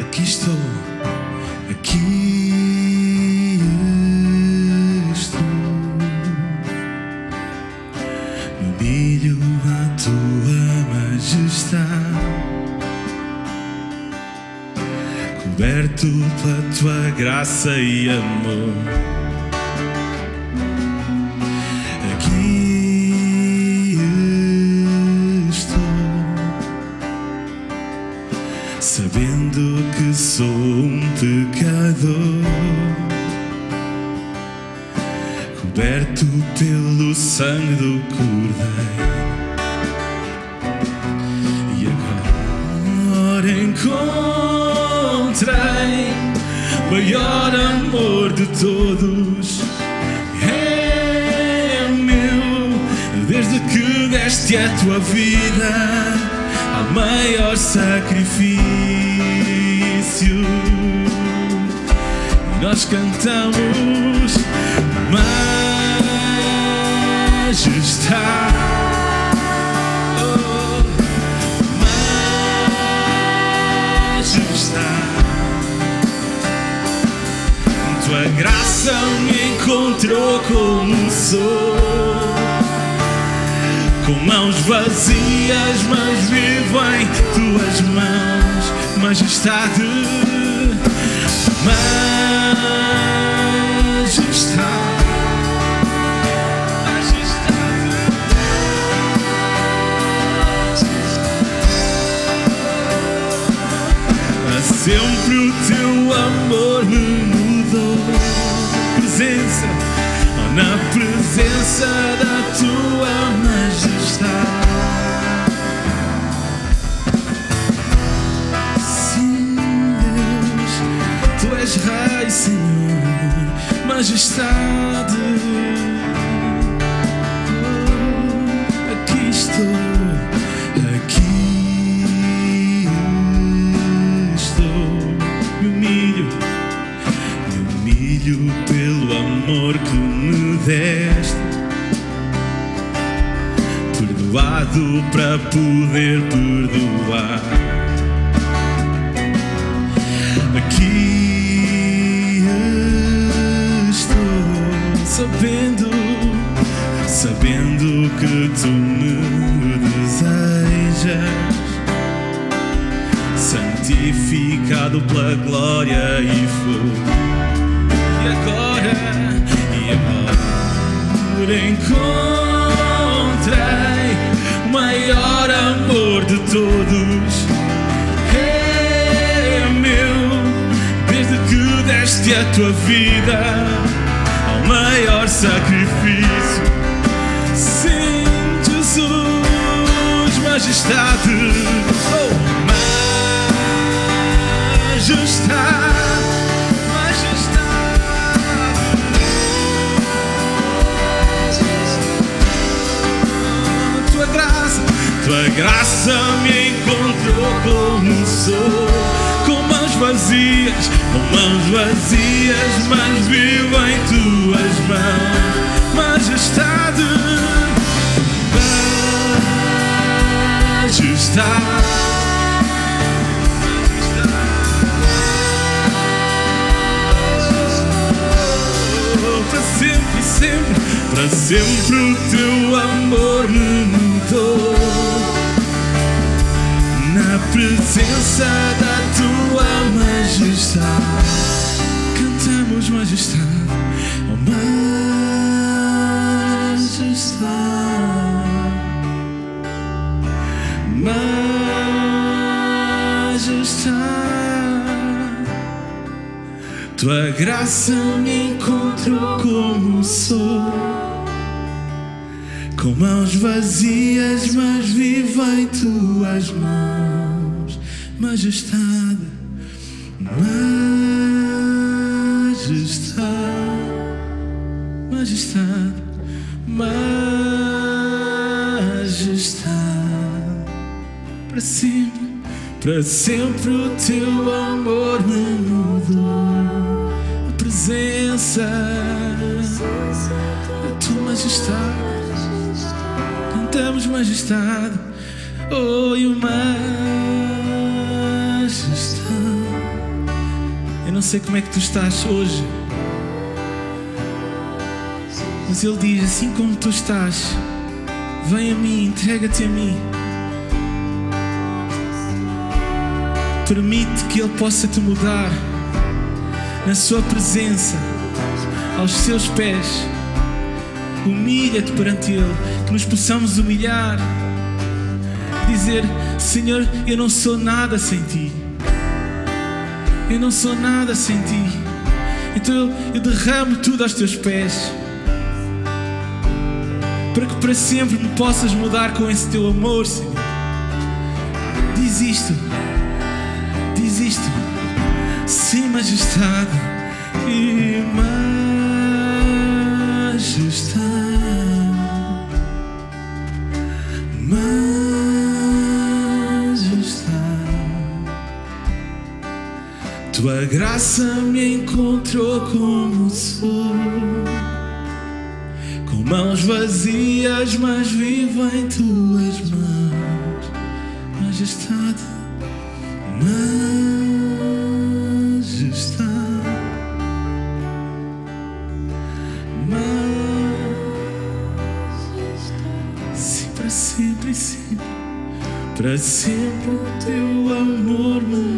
Aqui estou, aqui coberto pela tua graça e amor. Aqui estou sabendo que sou um pecador, coberto pelo sangue do Cordeiro. E agora encontrei maior amor de todos. É meu, desde que deste a tua vida ao maior sacrifício. Nós cantamos Majestade. Graça me encontrou como sou com mãos vazias, mas vivo em tuas mãos, majestade, majestade. Sempre o teu amor me da tua majestade. Sim, Deus, tu és Rei, Senhor, majestade. Perdoado para poder perdoar. Aqui estou, sabendo, sabendo que tu me desejas santificado pela glória e fogo. E agora, e agora encontrei o maior amor de todos. É meu, desde que deste a tua vida ao maior sacrifício. Sim, Jesus, majestade. Oh, majestade. Tua graça me encontrou como sou, com mãos vazias, com mãos vazias, mas vivo em tuas mãos, majestade, majestade. para sempre, sempre, para sempre o teu amor me mudou. Presença da tua majestade, cantamos majestade, oh majestade, majestade. Tua graça me encontrou como sou, com mãos vazias, mas vivo em tuas mãos, majestade, majestade, majestade, majestade. Para sempre, para sempre o teu amor me mudou. A presença da tua majestade. Cantamos majestade, oh e majestade. Não sei como é que tu estás hoje. Mas Ele diz: assim como tu estás, vem a mim, entrega-te a mim. Permite que Ele possa te mudar na Sua presença, aos seus pés. Humilha-te perante Ele, que nos possamos humilhar, dizer: Senhor, eu não sou nada sem Ti. Eu não sou nada sem Ti. Então eu, derramo tudo aos Teus pés para que para sempre me possas mudar com esse teu amor, Senhor. Diz isto, diz isto, sim, majestade e majestade, graça me encontrou como sou. Com mãos vazias, mas vivo em tuas mãos, majestade, majestade, majestade, sim, para sempre, sempre, para sempre teu amor me